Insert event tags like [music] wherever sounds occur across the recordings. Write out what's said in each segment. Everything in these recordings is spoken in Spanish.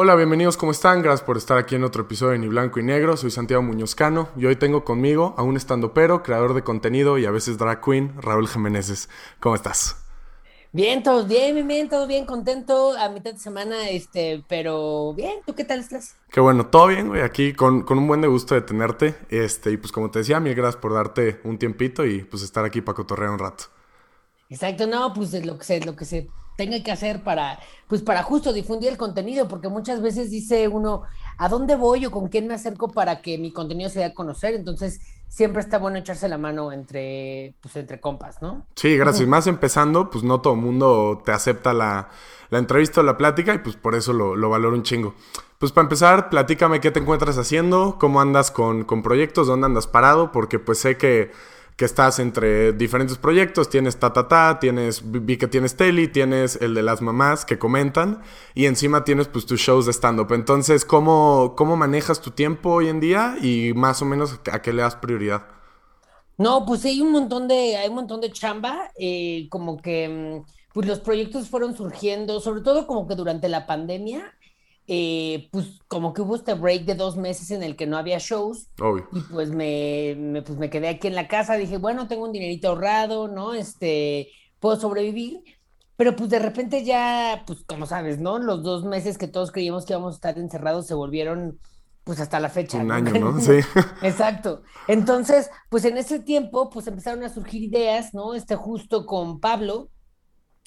Hola, bienvenidos, ¿cómo están? Gracias por estar aquí en otro episodio de Ni Blanco y Negro. Soy Santiago Muñozcano y hoy tengo conmigo a un estandopero, creador de contenido y a veces drag queen, Raúl Jiménez. ¿Cómo estás? Bien, todos bien, bien, todo bien, contento a mitad de semana, este, pero bien, ¿tú qué tal estás? Qué bueno, todo bien, güey, aquí con, con un buen de gusto de tenerte, este, y pues como te decía, mil gracias por darte un tiempito y pues estar aquí para cotorrear un rato. Exacto, no, pues es lo que se, lo que se tenga que hacer para, pues para justo difundir el contenido, porque muchas veces dice uno, ¿a dónde voy o con quién me acerco para que mi contenido se dé a conocer? Entonces, siempre está bueno echarse la mano entre, pues, entre compas, ¿no? Sí, gracias. Más empezando, pues no todo el mundo te acepta la, la entrevista o la plática y pues por eso lo, lo valoro un chingo. Pues para empezar, platícame qué te encuentras haciendo, cómo andas con, con proyectos, dónde andas parado, porque pues sé que que estás entre diferentes proyectos, tienes ta ta ta, tienes, vi que tienes Teli, tienes el de las mamás que comentan y encima tienes pues tus shows de stand-up. Entonces, ¿cómo, ¿cómo manejas tu tiempo hoy en día y más o menos a qué le das prioridad? No, pues hay un montón de, hay un montón de chamba, eh, como que mm, pues los proyectos fueron surgiendo, sobre todo como que durante la pandemia, eh, pues como que hubo este break de dos meses en el que no había shows. Y pues me, pues me quedé aquí en la casa, dije, bueno, tengo un dinerito ahorrado, ¿no? Este, puedo sobrevivir. Pero pues de repente ya, pues como sabes, ¿no? Los dos meses que todos creíamos que íbamos a estar encerrados se volvieron pues hasta la fecha. Un año, ¿no? [laughs] Sí. Exacto. Entonces, pues en ese tiempo, pues empezaron a surgir ideas, ¿no? Este justo con Pablo,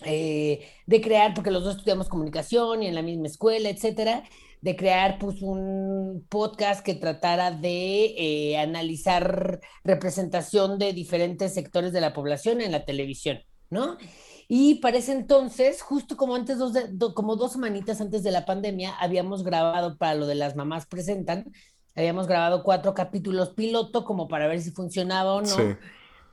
eh, de crear, porque los dos estudiamos comunicación y en la misma escuela, etcétera, de crear pues un podcast que tratara de eh, analizar representación de diferentes sectores de la población en la televisión, ¿no? Y para ese entonces, justo como antes, dos como dos semanitas antes de la pandemia, habíamos grabado para lo de las mamás presentan, habíamos grabado cuatro capítulos piloto como para ver si funcionaba o no. Sí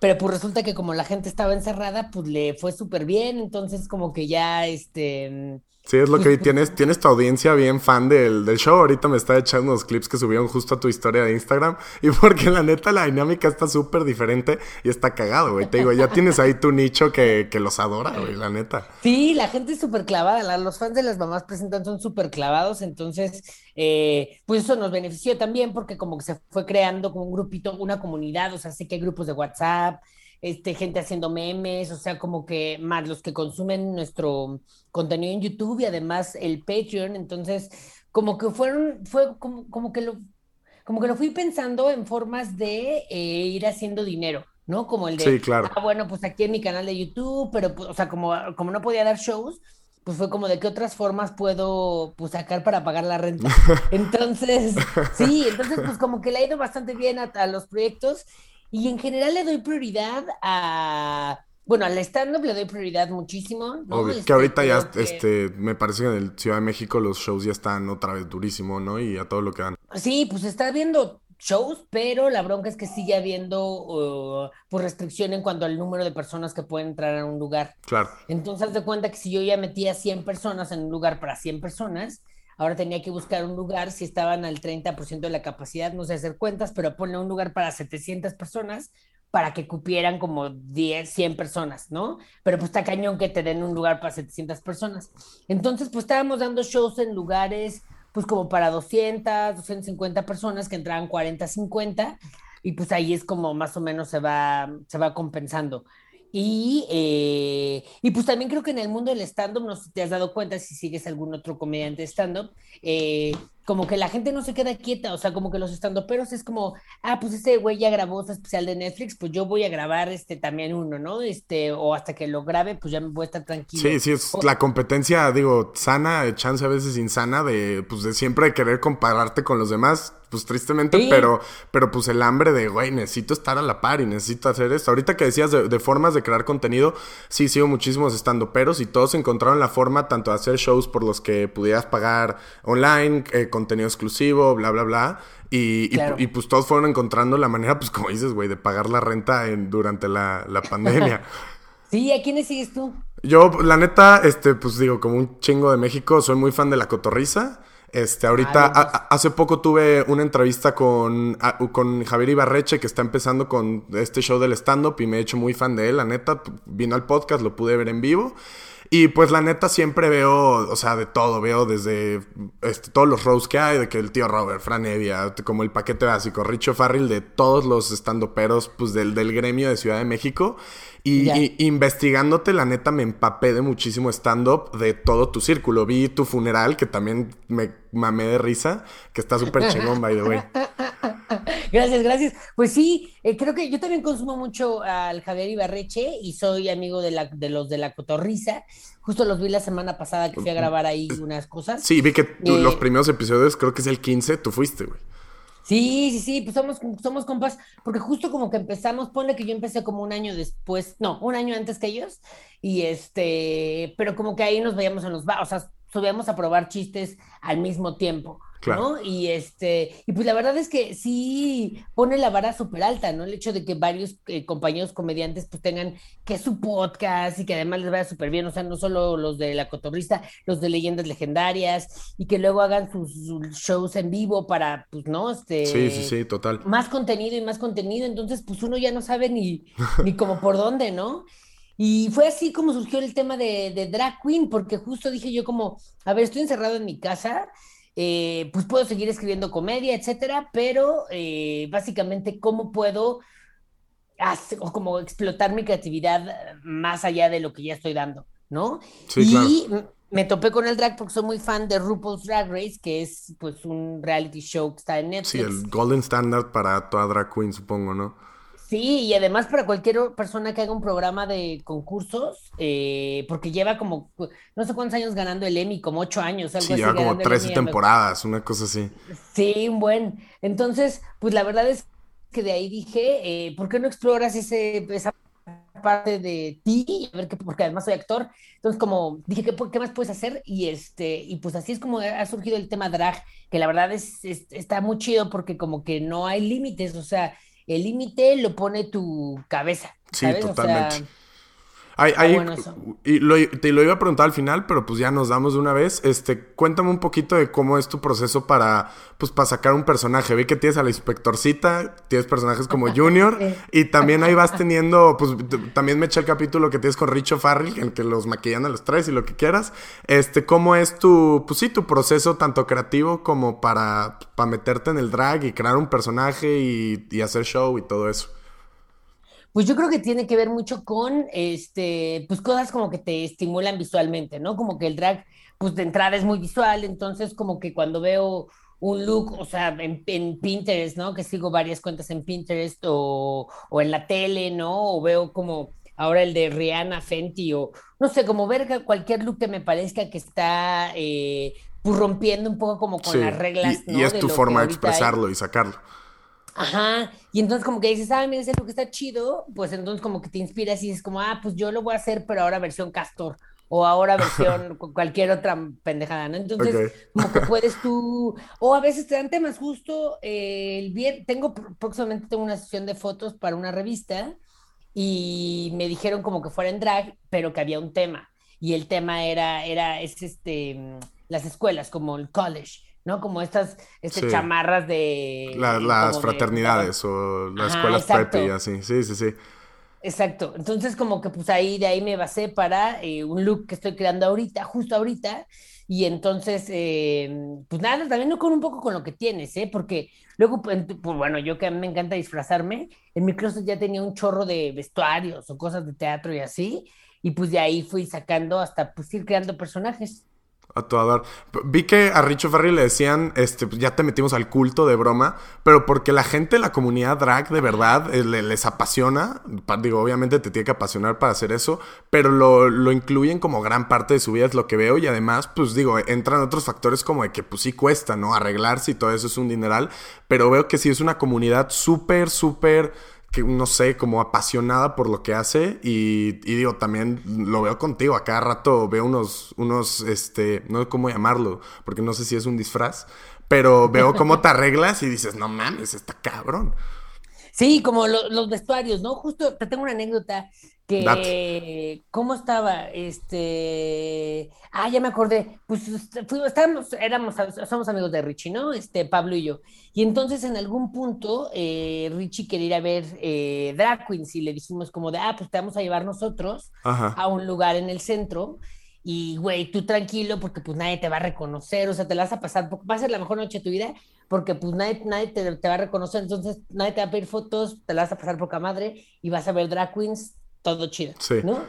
pero pues resulta que como la gente estaba encerrada, pues le fue súper bien, entonces como que ya, este, Sí, es lo que tienes, tienes tu audiencia bien fan del, del, show. Ahorita me está echando unos clips que subieron justo a tu historia de Instagram. [laughs] Y porque la neta la dinámica está súper diferente y está cagado, güey. Te digo, ya tienes ahí tu nicho que, que los adora, güey, la neta. Sí, la gente es súper clavada. los fans de las mamás presentan son súper clavados. Entonces, eh, pues eso nos benefició también porque como que se fue creando como un grupito, una comunidad. O sea, sé que hay grupos de WhatsApp este, gente haciendo memes, o sea, como que más los que consumen nuestro contenido en YouTube y además el Patreon, entonces, como que fueron, fue como, como que lo, como que lo fui pensando en formas de eh, ir haciendo dinero, ¿no? Como el de, sí, claro. ah, bueno, pues aquí en mi canal de YouTube, pero, pues, o sea, como, como no podía dar shows, pues fue como de qué otras formas puedo pues, sacar para pagar la renta. [laughs] Entonces, sí, entonces pues como que le ha ido bastante bien a, a los proyectos y en general le doy prioridad a, bueno, al stand-up le doy prioridad muchísimo. ¿no? que este, ahorita ya, este, me parece que en el Ciudad de México los shows ya están otra vez durísimo, ¿no? Y a todo lo que dan. Sí, pues está viendo shows, pero la bronca es que sigue habiendo uh, pues restricción en cuanto al número de personas que pueden entrar a un lugar. Claro. Entonces, haz de cuenta que si yo ya metía 100 personas en un lugar para 100 personas, Ahora tenía que buscar un lugar, si estaban al 30% de la capacidad, no sé hacer cuentas, pero ponle un lugar para 700 personas para que cupieran como 10, 100 personas, ¿no? Pero pues está cañón que te den un lugar para 700 personas. Entonces, pues estábamos dando shows en lugares, pues como para 200, 250 personas que entraban 40, 50, y pues ahí es como más o menos se va, se va compensando. Y, eh, y pues también creo que en el mundo del stand-up, no sé si te has dado cuenta si sigues algún otro comediante stand-up, eh, como que la gente no se queda quieta, o sea, como que los estandoperos es como, ah, pues ese güey ya grabó ese especial de Netflix, pues yo voy a grabar este también uno, ¿no? Este, o hasta que lo grabe, pues ya me voy a estar tranquilo. Sí, sí, es la competencia, digo, sana, chance a veces insana de, pues de siempre querer compararte con los demás, pues tristemente, pero, pero pues el hambre de, güey, necesito estar a la par y necesito hacer esto. Ahorita que decías de, formas de crear contenido, sí, sigo muchísimos estando peros y todos encontraron la forma tanto de hacer shows por los que pudieras pagar online, eh, contenido exclusivo, bla, bla, bla. Y, y, pues todos fueron encontrando la manera, pues como dices, güey, de pagar la renta en, durante la, la pandemia. [laughs] sí, ¿a quiénes sigues tú? Yo, la neta, este, pues digo, como un chingo de México, soy muy fan de la cotorriza. Este, ahorita, hace poco tuve una entrevista con, con Javier Ibarreche, que está empezando con este show del stand-up y me he hecho muy fan de él, la neta. Vino al podcast, lo pude ver en vivo. Y pues la neta siempre veo, o sea, de todo, veo desde este, todos los rows que hay, de que el tío Robert, Fran Evia, como el paquete básico, Richo Farrell, de todos los estandoperos, pues del, del gremio de Ciudad de México. Y, investigándote, la neta, me empapé de muchísimo stand-up de todo tu círculo. Vi tu funeral, que también me mamé de risa, que está súper chingón, by the way. [laughs] Gracias, gracias. Pues sí, eh, creo que yo también consumo mucho al Javier Ibarreche y soy amigo de, la, de los de la Cotorriza. Justo los vi la semana pasada que fui a grabar ahí unas cosas. Sí, vi que los eh, primeros episodios, creo que es el 15, tú fuiste, güey. Sí, sí, sí, pues somos, somos compas, porque justo como que empezamos, ponle que yo empecé como un año después, no, un año antes que ellos, y este, pero como que ahí nos veíamos en los o sea, subíamos a probar chistes al mismo tiempo. ¿No? Y este, y pues la verdad es que sí pone la vara súper alta, ¿no? El hecho de que varios eh, compañeros comediantes pues tengan que su podcast y que además les vaya súper bien, o sea, no solo los de la cotorrista, los de leyendas legendarias, y que luego hagan sus, shows en vivo para, pues, ¿no? Este, sí, sí, sí, total. Más contenido y más contenido, entonces pues uno ya no sabe ni, [laughs] ni como por dónde, ¿no? Y fue así como surgió el tema de, de drag queen, porque justo dije yo como, a ver, estoy encerrado en mi casa eh, pues puedo seguir escribiendo comedia, etcétera, pero eh, básicamente cómo puedo hacer, o como explotar mi creatividad más allá de lo que ya estoy dando, ¿no? y me topé con el drag porque soy muy fan de RuPaul's Drag Race, que es pues un reality show que está en Netflix. Sí, el golden standard para toda drag queen, supongo, ¿no? Sí, y además para cualquier persona que haga un programa de concursos, eh, porque lleva como, no sé cuántos años ganando el Emmy, como ocho años, algo sí, lleva como 13 temporadas, una cosa así. Sí, un buen. Entonces, pues la verdad es que de ahí dije, eh, ¿por qué no exploras ese, esa parte de ti? A ver, porque además soy actor. Entonces, como dije, ¿qué, ¿qué, más puedes hacer? Y este, y pues así es como ha surgido el tema drag, que la verdad es, está muy chido porque como que no hay límites, o sea el límite lo pone tu cabeza. Sí, totalmente. Y te lo iba a preguntar al final, pero pues ya nos damos de una vez. Este, cuéntame un poquito de cómo es tu proceso para, pues, para sacar un personaje. Vi que tienes a la inspectorcita, tienes personajes como [laughs] Junior, y también ahí vas [laughs] teniendo, pues, también me eché el capítulo que tienes con Richo Farrell, en que los maquillan a los tres y lo que quieras. Este, ¿cómo es tu, pues sí, tu proceso tanto creativo como para, para meterte en el drag y crear un personaje y, y hacer show y todo eso? Pues yo creo que tiene que ver mucho con, este, pues cosas como que te estimulan visualmente, ¿no? Como que el drag, pues de entrada es muy visual, entonces como que cuando veo un look, o sea, en, Pinterest, ¿no? Que sigo varias cuentas en Pinterest o, o, en la tele, ¿no? O veo como ahora el de Rihanna Fenty o, no sé, como ver cualquier look que me parezca que está, eh, pues rompiendo un poco como con las reglas. Y, y es tu forma de expresarlo y sacarlo. Ajá, y entonces como que dices, ah, mira, ese look está chido, pues entonces como que te inspiras y dices como, ah, pues yo lo voy a hacer, pero ahora versión castor, o ahora versión [laughs] cualquier otra pendejada, ¿no? Entonces, como que puedes [laughs] tú, o a veces te dan temas justo, eh, el bien, tengo, próximamente tengo una sesión de fotos para una revista, y me dijeron como que fuera en drag, pero que había un tema, y el tema era, era, es este, las escuelas, como el college, ¿no? Como estas este, chamarras de... las fraternidades o las escuelas prepe y así, sí, sí, sí. Exacto, entonces como que pues ahí de ahí me basé para eh, un look que estoy creando ahorita, justo ahorita, y entonces, eh, pues nada, también con un poco con lo que tienes, ¿eh? Porque luego, pues, pues bueno, yo que a mí me encanta disfrazarme, en mi closet ya tenía un chorro de vestuarios o cosas de teatro y así, y pues de ahí fui sacando hasta pues ir creando personajes. A todo Vi que a Richo Ferry le decían, este, pues, ya te metimos al culto de broma, pero porque la gente, la comunidad drag, de verdad, eh, les apasiona. Digo, obviamente te tiene que apasionar para hacer eso, pero lo, lo, incluyen como gran parte de su vida, es lo que veo. Y además, pues digo, entran otros factores como de que, pues sí cuesta, ¿no? Arreglarse y todo eso es un dineral, pero veo que sí es una comunidad súper, súper que no sé, como apasionada por lo que hace y, digo, también lo veo contigo, a cada rato veo unos, unos, este, no sé cómo llamarlo, porque no sé si es un disfraz, pero veo cómo te arreglas y dices, no mames, está cabrón. Sí, como los vestuarios, ¿no? Justo te tengo una anécdota que cómo estaba este ah ya me acordé. Pues este, fuimos, estábamos éramos somos amigos de Richie no este Pablo y yo. Y entonces en algún punto eh, Richie quería ir a ver eh, drag queens y le dijimos como de ah pues te vamos a llevar nosotros a un lugar en el centro y, güey, tú tranquilo porque pues nadie te va a reconocer, o sea, te la vas a pasar, va a ser la mejor noche de tu vida porque pues nadie, nadie te, va a reconocer, entonces nadie te va a pedir fotos, te la vas a pasar poca madre y vas a ver drag queens, todo chido, ¿no?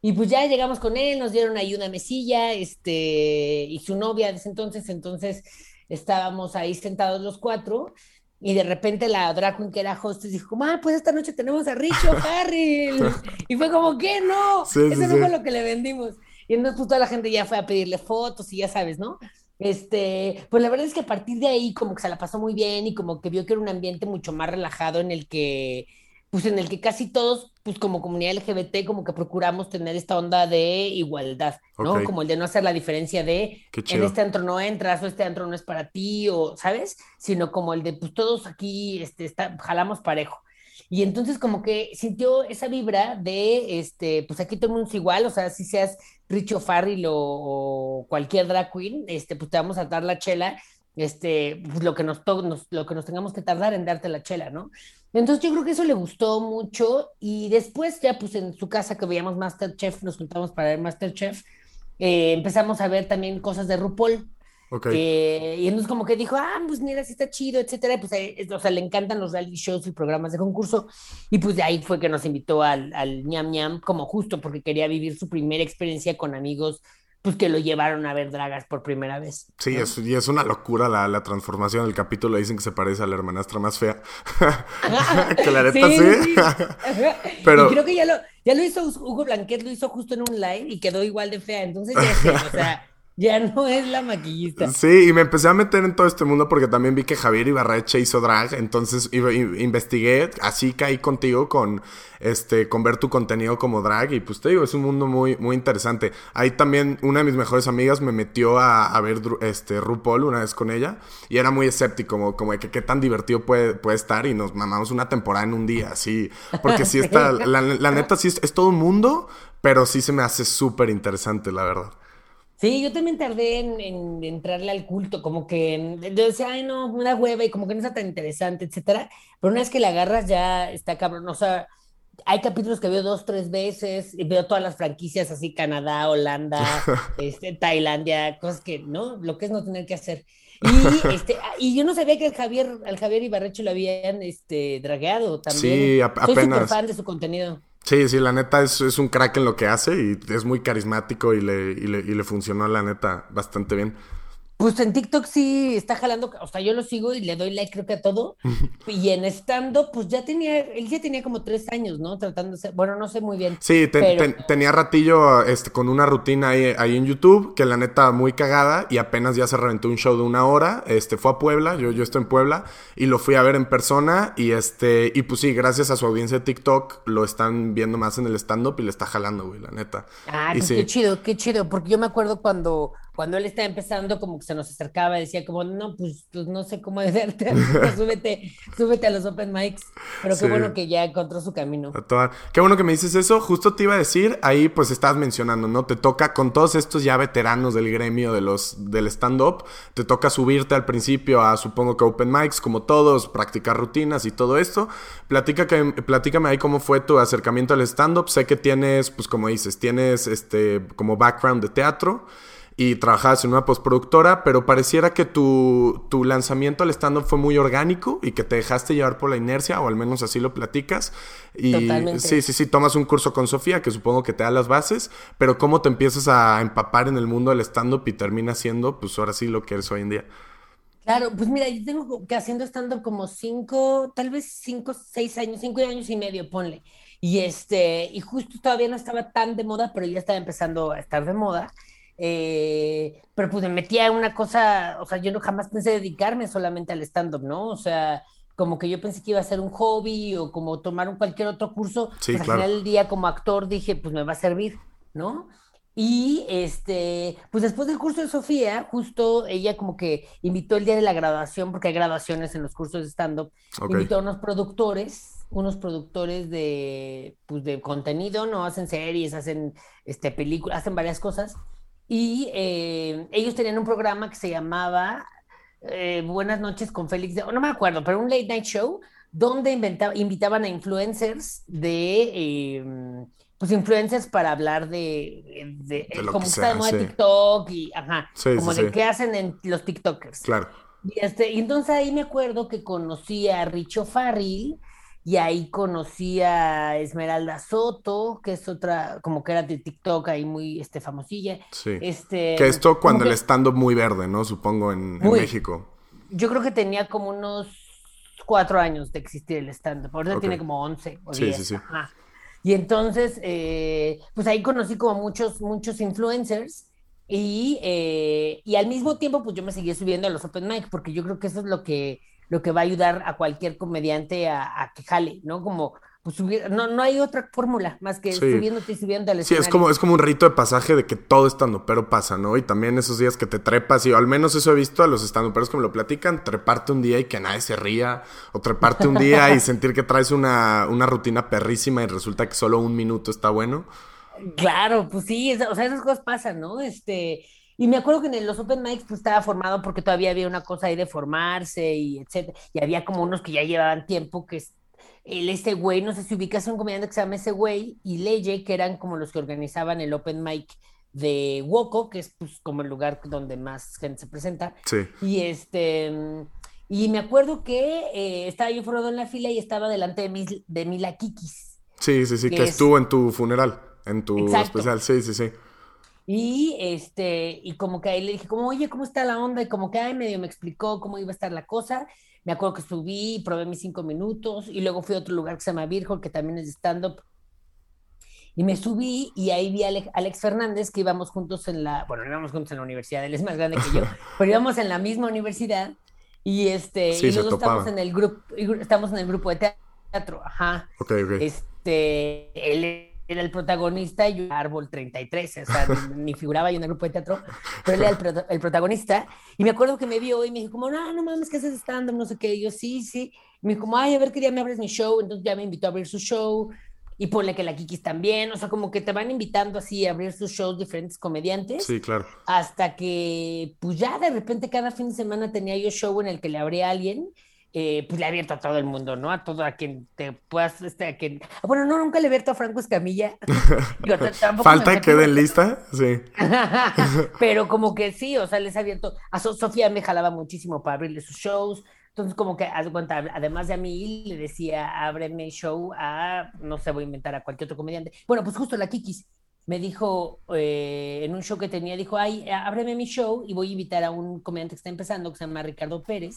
Y pues ya llegamos con él, nos dieron ahí una mesilla, este, y su novia desde entonces, entonces estábamos ahí sentados los cuatro, y de repente la drag queen que era hostess dijo, ah, pues esta noche tenemos a Richo Harry. [laughs] y fue como, ¿qué? No, eso no fue lo que le vendimos. Y entonces pues toda la gente ya fue a pedirle fotos y ya sabes, ¿no? Este, pues la verdad es que a partir de ahí como que se la pasó muy bien y como que vio que era un ambiente mucho más relajado en el que, pues en el que casi todos, pues como comunidad LGBT, como que procuramos tener esta onda de igualdad, ¿no? Como el de no hacer la diferencia de en este antro no entras o este antro no es para ti o, ¿sabes? Sino como el de, pues todos aquí, este, está, jalamos parejo. Y entonces como que sintió esa vibra de, este, pues aquí todo el mundo es igual, o sea, si seas Richo Farrell o, cualquier drag queen, este, pues te vamos a dar la chela, este, pues lo que nos, lo que nos tengamos que tardar en darte la chela, ¿no? Entonces yo creo que eso le gustó mucho y después ya pues en su casa que veíamos Masterchef, nos juntamos para ver Masterchef, eh, empezamos a ver también cosas de RuPaul. Eh, y entonces como que dijo, ah, pues mira, sí está chido, etcétera. Pues, eh, o sea, le encantan los reality shows y programas de concurso. Y pues de ahí fue que nos invitó al, al ñam ñam, como justo porque quería vivir su primera experiencia con amigos pues que lo llevaron a ver dragas por primera vez. Sí, es, y es una locura la, la, transformación. El capítulo dicen que se parece a la hermanastra más fea. [laughs] que la neta sí. [laughs] Pero... Y creo que ya lo, ya lo hizo Hugo Blanquet, lo hizo justo en un live y quedó igual de fea. Entonces ya sé, o sea, ya no es la maquillista. Sí, y me empecé a meter en todo este mundo porque también vi que Javier Ibarreche hizo drag, entonces investigué, así caí contigo con este con ver tu contenido como drag y pues te digo, es un mundo muy muy interesante. Ahí también una de mis mejores amigas me metió a, ver este RuPaul una vez con ella y era muy escéptico como, como de que qué tan divertido puede, puede estar y nos mamamos una temporada en un día, así, porque sí [laughs] está la, neta sí es, es todo un mundo, pero sí se me hace súper interesante, la verdad. Sí, yo también tardé en, entrarle al culto, como que yo decía, ay, no, una hueva y como que no está tan interesante, etcétera. Pero una vez que la agarras ya está cabrón. O sea, hay capítulos que veo dos, tres veces, y veo todas las franquicias así, Canadá, Holanda, [laughs] este, Tailandia, cosas que, ¿no? Lo que es no tener que hacer. Y, [laughs] este, y yo no sabía que el Javier, al Javier Ibarrecho lo habían este, dragueado también. Sí, apenas. Soy súper fan de su contenido. Sí, sí, la neta es, es, un crack en lo que hace y es muy carismático y le, y le, y le funcionó la neta bastante bien. Pues en TikTok sí está jalando, o sea, yo lo sigo y le doy like creo que a todo. [laughs] y en estando, pues ya tenía, él ya tenía como tres años, ¿no? Tratándose, bueno, no sé muy bien. Sí, tenía ratillo este, con una rutina ahí, ahí, en YouTube, que la neta muy cagada y apenas ya se reventó un show de una hora. Este, fue a Puebla, yo, yo estoy en Puebla y lo fui a ver en persona y este, y pues sí, gracias a su audiencia de TikTok lo están viendo más en el stand-up y le está jalando, güey, la neta. Ah, pues qué chido, qué chido, porque yo me acuerdo cuando cuando él estaba empezando, como que se nos acercaba, decía como, no, pues, pues no sé cómo [laughs] hacerte, súbete, súbete a los open mics, pero qué bueno que ya encontró su camino. Qué bueno que me dices eso, justo te iba a decir, ahí pues estás mencionando, ¿no? Te toca con todos estos ya veteranos del gremio de los, del stand-up, te toca subirte al principio a, supongo que open mics, como todos, practicar rutinas y todo esto. Platica que, platícame ahí cómo fue tu acercamiento al stand-up, sé que tienes, pues como dices, tienes este, como background de teatro y trabajabas en una postproductora, pero pareciera que tu, tu lanzamiento al stand-up fue muy orgánico y que te dejaste llevar por la inercia, o al menos así lo platicas. Y Totalmente. sí, sí, sí, tomas un curso con Sofía, que supongo que te da las bases, pero cómo te empiezas a empapar en el mundo del stand-up y terminas siendo, pues ahora sí, lo que eres hoy en día. Claro, pues mira, yo tengo que haciendo stand-up como cinco, tal vez cinco, seis años, cinco años y medio, ponle. Y este, y justo todavía no estaba tan de moda, pero ya estaba empezando a estar de moda. Eh, pero pues me metía en una cosa, o sea, yo no jamás pensé dedicarme solamente al stand-up, ¿no? O sea, como que yo pensé que iba a ser un hobby o como tomar un cualquier otro curso, sí, al final del día como actor dije, pues me va a servir, ¿no? Y este, pues después del curso de Sofía, justo ella como que invitó el día de la graduación, porque hay graduaciones en los cursos de stand-up, invitó a unos productores, unos productores de, pues, de contenido, ¿no? Hacen series, hacen este, películas, hacen varias cosas. Y eh, ellos tenían un programa que se llamaba eh, Buenas noches con Félix, no me acuerdo, pero un late night show donde invitaban a influencers de, em, pues influencers para hablar de, de, como está de TikTok y ajá, como de qué hacen en los TikTokers. Claro. Y, este, y entonces ahí me acuerdo que conocí a Richo Farril y ahí conocí a Esmeralda Soto, que es otra, como que era de TikTok ahí muy este, famosilla. Sí. Este, que esto cuando el stand muy verde, ¿no? Supongo en, México. Yo creo que tenía como unos cuatro años de existir el stand-up. Ahorita tiene como once o sí, Sí, sí. Y entonces, eh, pues ahí conocí como muchos, muchos influencers y, eh, y al mismo tiempo, pues yo me seguí subiendo a los open mic porque yo creo que eso es lo que, lo que va a ayudar a cualquier comediante a, a que jale, ¿no? Como pues subir, no, no hay otra fórmula más que subiéndote y subiendo al Sí, es como, es como un rito de pasaje de que todo estando pero pasa, ¿no? Y también esos días que te trepas, y al menos eso he visto a los estando peros como lo platican, treparte un día y que nadie se ría, o treparte un día y sentir que traes una, una rutina perrísima y resulta que solo un minuto está bueno. Claro, pues sí, o sea, esas cosas pasan, ¿no? Este, y me acuerdo que en los open mics pues estaba formado porque todavía había una cosa ahí de formarse y etcétera, y había como unos que ya llevaban tiempo que el este güey, no sé si ubicas un comediante que se llama ese güey, y Leye, que eran como los que organizaban el open mic de Woco, que es pues como el lugar donde más gente se presenta. Sí. Y este, y me acuerdo que eh, estaba yo formado en la fila y estaba delante de, de Mila Kikis. Sí, sí, sí, que, estuvo en tu funeral, en tu especial, sí, sí, sí. Y este, y como que ahí le dije, como, oye, ¿cómo está la onda? Y como que ahí medio me explicó cómo iba a estar la cosa. Me acuerdo que subí, probé mis cinco minutos y luego fui a otro lugar que se llama Virgo, que también es de stand-up. Y me subí y ahí vi a Alex Fernández, que íbamos juntos en la, bueno, íbamos juntos en la universidad, él es más grande que yo, [laughs] pero íbamos en la misma universidad y este, y luego estamos en el grupo, estamos en el grupo de teatro, ajá. Ok, ok. Este, él era el protagonista y yo Árbol 33, o sea, [laughs] ni figuraba yo en el grupo de teatro, pero él era el, protagonista. Y me acuerdo que me vio y me dijo como, no, no mames, ¿qué haces stand No sé qué. Y yo, sí, sí. Y me dijo como, ay, a ver, qué día me abres mi show. Entonces ya me invitó a abrir su show. Y ponle que la Kikis también, o sea, como que te van invitando así a abrir sus shows diferentes comediantes. Sí, claro. Hasta que, pues ya de repente cada fin de semana tenía yo show en el que le abría a alguien eh, pues le he abierto a todo el mundo, ¿no? A todo a quien te puedas, este, a quien... Bueno, no, nunca le he abierto a Franco Escamilla. [laughs] Falta que quede en lista, sí. [laughs] Pero como que sí, o sea, les he abierto... A Sofía me jalaba muchísimo para abrirle sus shows. Entonces, como que, haz cuenta, además de a mí, le decía, ábreme show a, no sé, voy a inventar a cualquier otro comediante. Bueno, pues justo la Kikis me dijo, eh, en un show que tenía, dijo, ay, ábreme mi show y voy a invitar a un comediante que está empezando, que se llama Ricardo Pérez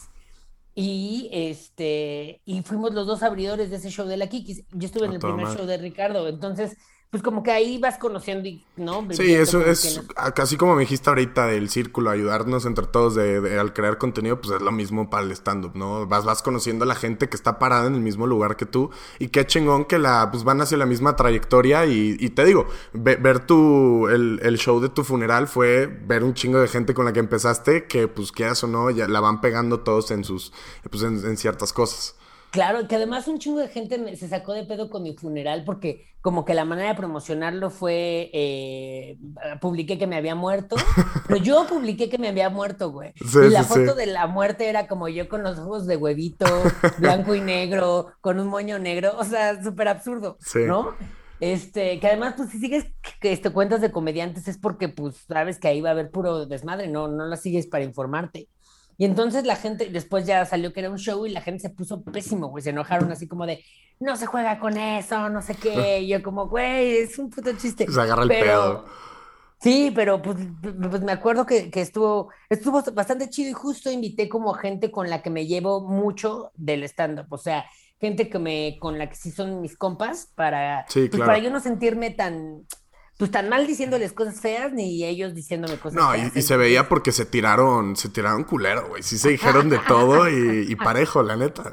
y este, y fuimos los dos abridores de ese show de la Kikis. Yo estuve en el primer show de Ricardo, entonces pues como que ahí vas conociendo, y, ¿no? Sí, eso es casi como me dijiste ahorita del círculo, ayudarnos entre todos de, al crear contenido, pues es lo mismo para el stand-up, ¿no? Vas, vas conociendo a la gente que está parada en el mismo lugar que tú y qué chingón que la, pues van hacia la misma trayectoria y, te digo, ver tu, el, el, show de tu funeral fue ver un chingo de gente con la que empezaste que pues quieras o no, ya la van pegando todos en sus, pues en ciertas cosas. Claro, que además un chingo de gente se sacó de pedo con mi funeral porque como que la manera de promocionarlo fue, eh, publiqué que me había muerto, [laughs] pero yo publiqué que me había muerto, güey. y la foto de la muerte era como yo con los ojos de huevito, [laughs] blanco y negro, con un moño negro, o sea, súper absurdo, ¿no? Este, que además, pues si sigues que este, cuentas de comediantes es porque, pues, sabes que ahí va a haber puro desmadre, no, no la sigues para informarte. Y entonces la gente, después ya salió que era un show y la gente se puso pésimo, güey. Se enojaron así como de, no se juega con eso, no sé qué. Y yo como, güey, es un puto chiste. Se agarra el pedo. Sí, pero pues, pues me acuerdo que, que, estuvo, estuvo bastante chido y justo invité como gente con la que me llevo mucho del stand-up. O sea, gente que me, con la que sí son mis compas para, pues, para yo no sentirme tan pues tan mal diciéndoles cosas feas ni ellos diciéndome cosas no, feas. No, y, se veía porque se tiraron, se tiraron culero, güey. Sí se dijeron de todo y, parejo, la neta.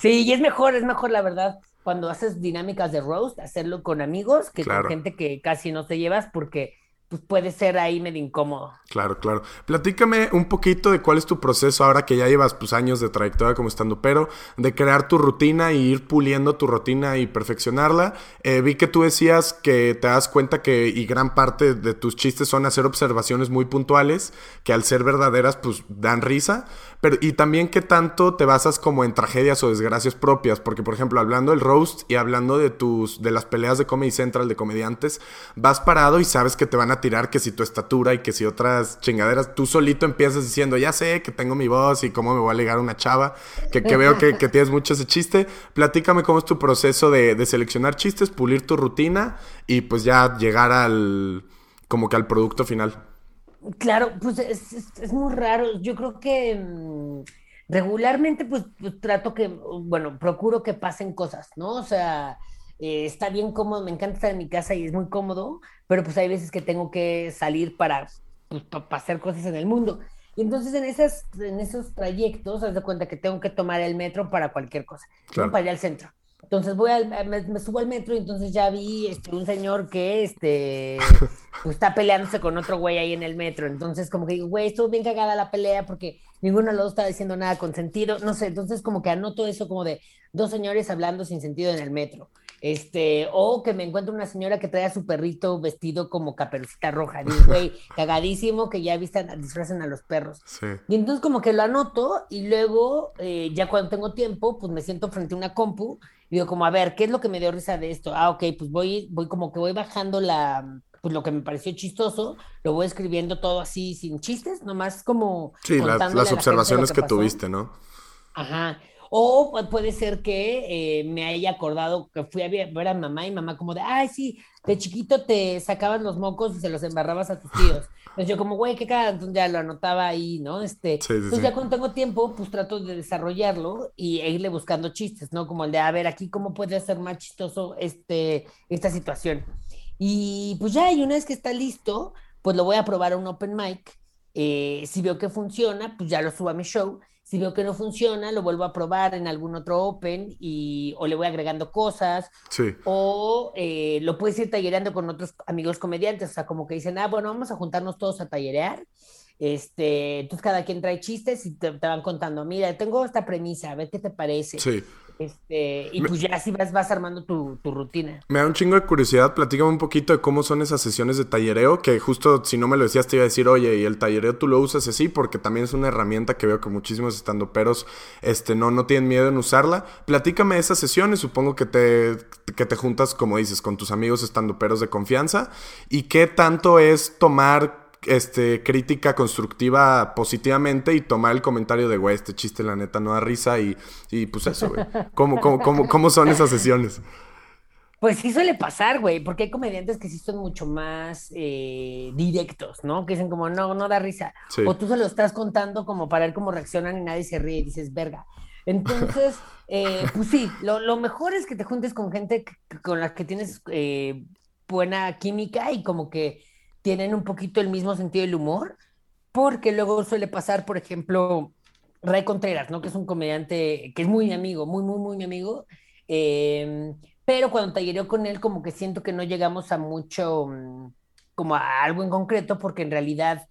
sí, y es mejor, es mejor la verdad cuando haces dinámicas de roast, hacerlo con amigos que con gente que casi no te llevas porque pues puede ser ahí medio incómodo. Claro, claro. Platícame un poquito de cuál es tu proceso ahora que ya llevas pues años de trayectoria como estando, pero de crear tu rutina y ir puliendo tu rutina y perfeccionarla. Eh, vi que tú decías que te das cuenta que y gran parte de tus chistes son hacer observaciones muy puntuales que al ser verdaderas pues dan risa, pero y también que tanto te basas como en tragedias o desgracias propias, porque por ejemplo hablando del roast y hablando de tus de las peleas de Comedy Central de comediantes, vas parado y sabes que te van a tirar que si tu estatura y que si otras chingaderas, tú solito empiezas diciendo, ya sé que tengo mi voz y cómo me voy a ligar una chava, que, veo que, tienes mucho ese chiste. Platícame cómo es tu proceso de, seleccionar chistes, pulir tu rutina y pues ya llegar al, como que al producto final. Claro, pues es, muy raro. Yo creo que mm, regularmente pues, pues, trato que, bueno, procuro que pasen cosas, ¿no? O sea, eh, está bien cómodo, me encanta estar en mi casa y es muy cómodo, pero pues hay veces que tengo que salir para, pues, hacer cosas en el mundo. Y entonces en, esas, en esos trayectos, haz de cuenta que tengo que tomar el metro para cualquier cosa, para ir al centro. Entonces voy al, me, subo al metro y entonces ya vi este, un señor que este, [laughs] pues, está peleándose con otro güey ahí en el metro. Entonces como que digo, güey, estuvo bien cagada la pelea porque ninguno de los dos estaba diciendo nada con sentido. No sé, entonces como que anoto eso como de dos señores hablando sin sentido en el metro. Este, o que me encuentro una señora que trae a su perrito vestido como caperucita roja. Digo, [laughs] güey, cagadísimo que ya vistan, disfrazan a los perros. Y entonces como que lo anoto y luego, eh, ya cuando tengo tiempo, pues me siento frente a una compu y digo como, a ver, ¿qué es lo que me dio risa de esto? Ah, ok, pues voy, voy como que voy bajando la, pues lo que me pareció chistoso, lo voy escribiendo todo así sin chistes, nomás como... Sí, las observaciones que, que tuviste, ¿no? Ajá. O puede ser que eh, me haya acordado que fui a ver a mamá y mamá como de, ay, sí, de chiquito te sacaban los mocos y se los embarrabas a tus tíos. Entonces yo como, güey, qué cara, entonces ya lo anotaba ahí, ¿no? Este, entonces ya cuando tengo tiempo, pues trato de desarrollarlo y e irle buscando chistes, ¿no? Como el de, a ver, aquí cómo puede ser más chistoso este, esta situación. Y pues ya, y una vez que está listo, pues lo voy a probar a un open mic. Eh, si veo que funciona, pues ya lo subo a mi show. Si veo que no funciona, lo vuelvo a probar en algún otro Open y o le voy agregando cosas. Sí. O eh, lo puedes ir tallereando con otros amigos comediantes. O sea, como que dicen, ah, bueno, vamos a juntarnos todos a tallerear. Este, entonces cada quien trae chistes y te, te van contando, mira, tengo esta premisa, a ver qué te parece. Sí. Este, y pues ya así vas, vas armando tu, rutina. Me da un chingo de curiosidad, platícame un poquito de cómo son esas sesiones de tallereo, que justo si no me lo decías te iba a decir, oye, y el tallereo tú lo usas así, porque también es una herramienta que veo que muchísimos estando peros este, no, no tienen miedo en usarla. Platícame esas sesiones, supongo que te, que te juntas, como dices, con tus amigos estando peros de confianza, y qué tanto es tomar este, crítica constructiva positivamente y tomar el comentario de, güey, este chiste la neta no da risa y, y pues eso, güey. ¿Cómo, cómo, cómo, son esas sesiones? Pues sí suele pasar, güey, porque hay comediantes que sí son mucho más eh, directos, ¿no? Que dicen como, no, no da risa. O tú se lo estás contando como para ver cómo reaccionan y nadie se ríe y dices, verga. Entonces, [laughs] eh, pues sí, lo, lo, mejor es que te juntes con gente con la que tienes eh, buena química y como que tienen un poquito el mismo sentido del humor, porque luego suele pasar, por ejemplo, Ray Contreras, ¿no? Que es un comediante que es muy mi amigo, muy, muy, muy mi amigo. Em, pero cuando tallereo con él, como que siento que no llegamos a mucho, mm, como a algo en concreto, porque en realidad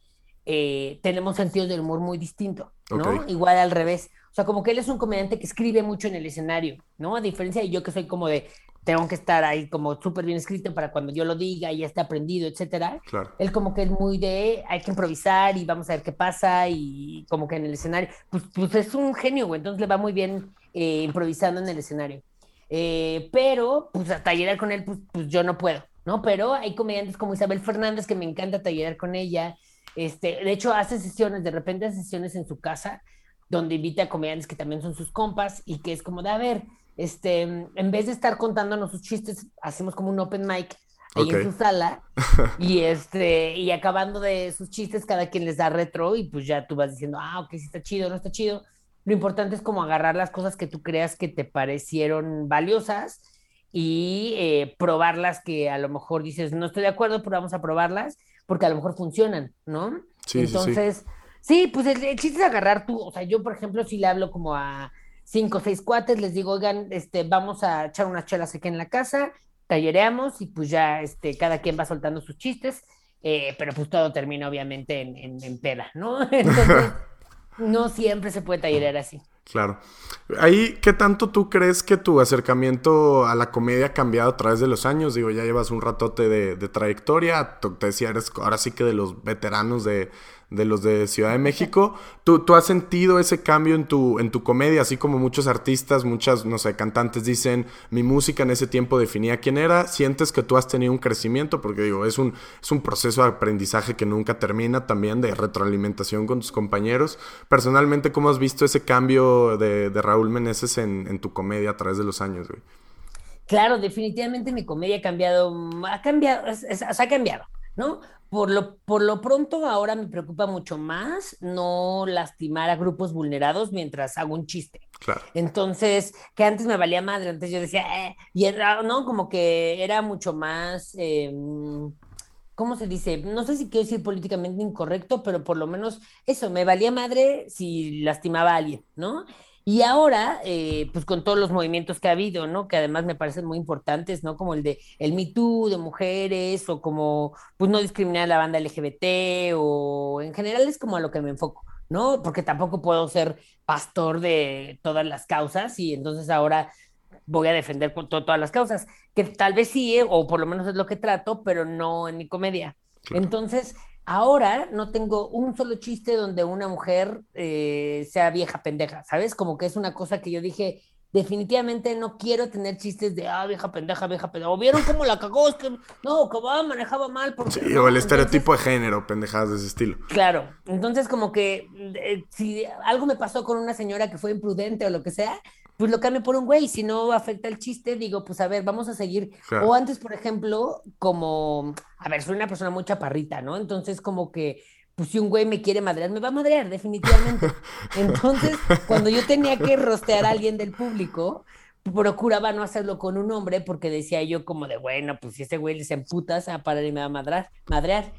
eh, tenemos sentidos del humor muy distintos, ¿no? Igual al revés. O sea, como que él es un comediante que escribe mucho en el escenario, ¿no? A diferencia de yo que soy como de, tengo que estar ahí como súper bien escrito para cuando yo lo diga y ya esté aprendido, etcétera. Claro. Él como que es muy de, hay que improvisar y vamos a ver qué pasa y como que en el escenario, pues, pues es un genio, güey, entonces le va muy bien eh, improvisando en el escenario. Eh, pero, pues a tallerar con él, pues, pues, yo no puedo, ¿no? Pero hay comediantes como Isabel Fernández que me encanta tallerar con ella. Este, de hecho, hace sesiones, de repente hace sesiones en su casa donde invita a comediantes que también son sus compas y que es como de, a ver, este, en vez de estar contándonos sus chistes, hacemos como un open mic ahí en su sala [laughs] y este y acabando de sus chistes cada quien les da retro y pues ya tú vas diciendo ah ok sí está chido no está chido lo importante es como agarrar las cosas que tú creas que te parecieron valiosas y eh, probarlas que a lo mejor dices no estoy de acuerdo pero vamos a probarlas porque a lo mejor funcionan no sí, entonces sí, pues el, el, chiste es agarrar tú o sea yo por ejemplo si le hablo como a cinco seis cuates, les digo, oigan, este, vamos a echar unas chelas aquí en la casa, tallereamos y pues ya este, cada quien va soltando sus chistes eh, pero pues todo termina obviamente en, en, peda, ¿no? [laughs] Entonces, no siempre se puede tallerear así. Claro. Ahí, ¿qué tanto tú crees que tu acercamiento a la comedia ha cambiado a través de los años? Digo, ya llevas un ratote de, de trayectoria, te decía, eres ahora sí que de los veteranos de, de los de Ciudad de México. ¿Tú, ¿Tú, has sentido ese cambio en tu, en tu comedia? Así como muchos artistas, muchas, no sé, cantantes dicen, mi música en ese tiempo definía quién era. ¿Sientes que tú has tenido un crecimiento? Porque digo, es un, es un proceso de aprendizaje que nunca termina también, de retroalimentación con tus compañeros. Personalmente, ¿cómo has visto ese cambio de, de Raúl Meneses en, en, tu comedia a través de los años, güey? Claro, definitivamente mi comedia ha cambiado, ha cambiado, ha cambiado, ¿no? Por lo, por lo pronto ahora me preocupa mucho más no lastimar a grupos vulnerados mientras hago un chiste. Claro. Entonces, que antes me valía madre, antes yo decía, eh", y era, no, como que era mucho más, eh, ¿cómo se dice? No sé si quiero decir políticamente incorrecto, pero por lo menos eso, me valía madre si lastimaba a alguien, ¿no? Y ahora, eh, pues con todos los movimientos que ha habido, ¿no? Que además me parecen muy importantes, ¿no? Como el de el Me Too de mujeres o como, pues no discriminar a la banda LGBT o en general es como a lo que me enfoco, ¿no? Porque tampoco puedo ser pastor de todas las causas y entonces ahora voy a defender todas las causas, que tal vez sí, o por lo menos es lo que trato, pero no en mi comedia. Entonces, Ahora no tengo un solo chiste donde una mujer eh, sea vieja pendeja, ¿sabes? Como que es una cosa que yo dije, definitivamente no quiero tener chistes de, ah, vieja pendeja, vieja pendeja. ¿O vieron cómo la cagó? Es que, no, que va, manejaba mal. Porque, sí, o el estereotipo de género, pendejadas de ese estilo. Claro, entonces como que eh, si algo me pasó con una señora que fue imprudente o lo que sea, pues lo cambio por un güey. Si no afecta el chiste, digo, pues a ver, vamos a seguir. O antes, por ejemplo, como, a ver, soy una persona muy chaparrita, ¿no? Entonces, como que, pues si un güey me quiere madrear, me va a madrear, definitivamente. [laughs] Entonces, cuando yo tenía que rostear a alguien del público, procuraba no hacerlo con un hombre porque decía yo como de, bueno, pues si ese güey se emputa, se va a parar y me va a madrar, madrear.